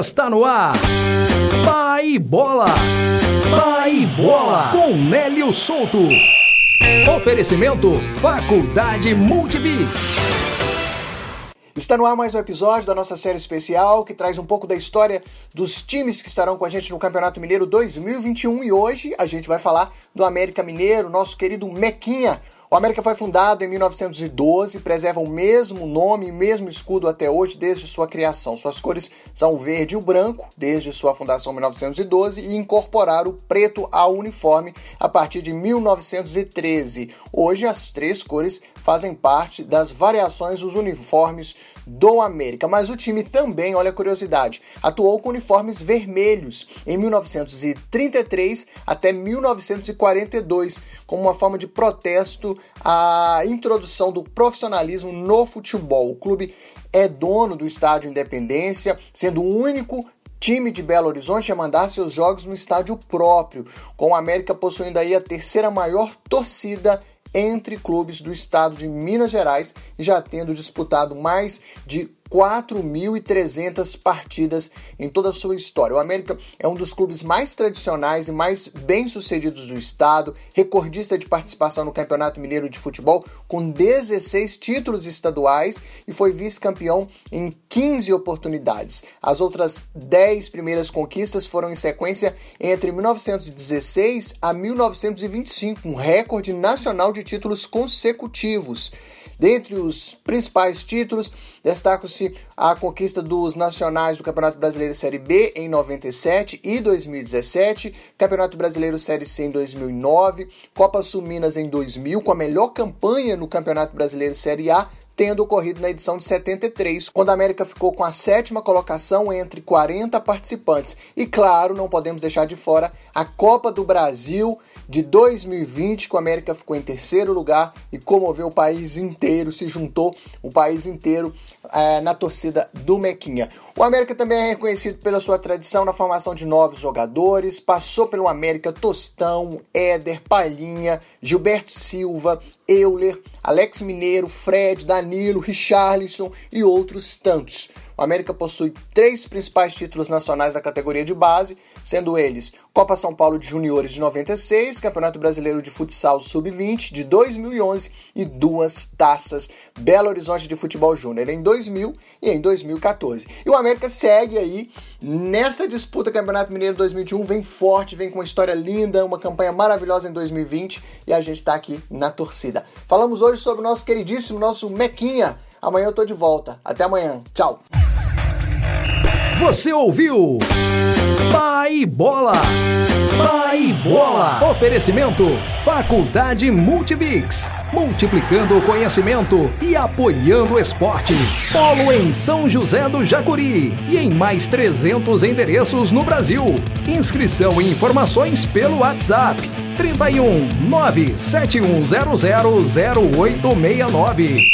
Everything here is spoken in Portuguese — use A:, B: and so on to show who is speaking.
A: Está no ar. Pai Bola. Pai Bola. Com Nélio Souto. Oferecimento Faculdade Multibix.
B: Está no ar mais um episódio da nossa série especial que traz um pouco da história dos times que estarão com a gente no Campeonato Mineiro 2021 e hoje a gente vai falar do América Mineiro, nosso querido Mequinha, o América foi fundado em 1912, preserva o mesmo nome e mesmo escudo até hoje desde sua criação. Suas cores são o verde e o branco desde sua fundação em 1912 e incorporaram o preto ao uniforme a partir de 1913. Hoje as três cores fazem parte das variações dos uniformes do América. Mas o time também, olha a curiosidade, atuou com uniformes vermelhos em 1933 até 1942, como uma forma de protesto à introdução do profissionalismo no futebol. O clube é dono do Estádio Independência, sendo o único time de Belo Horizonte a mandar seus jogos no estádio próprio, com o América possuindo aí a terceira maior torcida entre clubes do estado de Minas Gerais, já tendo disputado mais de 4.300 partidas em toda a sua história. O América é um dos clubes mais tradicionais e mais bem-sucedidos do estado, recordista de participação no Campeonato Mineiro de Futebol, com 16 títulos estaduais e foi vice-campeão em 15 oportunidades. As outras 10 primeiras conquistas foram em sequência entre 1916 a 1925, um recorde nacional de títulos consecutivos. Dentre os principais títulos, destacam-se a conquista dos nacionais do Campeonato Brasileiro Série B em 97 e 2017, Campeonato Brasileiro Série C em 2009, Copa Sul Minas em 2000, com a melhor campanha no Campeonato Brasileiro Série A, tendo ocorrido na edição de 73, quando a América ficou com a sétima colocação entre 40 participantes. E claro, não podemos deixar de fora a Copa do Brasil de 2020, que o América ficou em terceiro lugar e comoveu o país inteiro, se juntou o país inteiro é, na torcida do Mequinha. O América também é reconhecido pela sua tradição na formação de novos jogadores, passou pelo América Tostão, Éder, Palhinha, Gilberto Silva, Euler, Alex Mineiro, Fred, Danilo, Richarlison e outros tantos. O América possui três principais títulos nacionais da categoria de base, sendo eles Copa São Paulo de Juniores de 96, Campeonato Brasileiro de Futsal Sub-20 de 2011 e duas taças Belo Horizonte de Futebol Júnior em 2000 e em 2014. E o América segue aí nessa disputa Campeonato Mineiro 2021, vem forte, vem com uma história linda, uma campanha maravilhosa em 2020 e a gente está aqui na torcida. Falamos hoje sobre o nosso queridíssimo, nosso Mequinha. Amanhã eu tô de volta. Até amanhã. Tchau.
A: Você ouviu? Pai Bola. Pai Bola. Oferecimento Faculdade Multibix. Multiplicando o conhecimento e apoiando o esporte. Polo em São José do Jacuri e em mais 300 endereços no Brasil. Inscrição e informações pelo WhatsApp 31 971000869.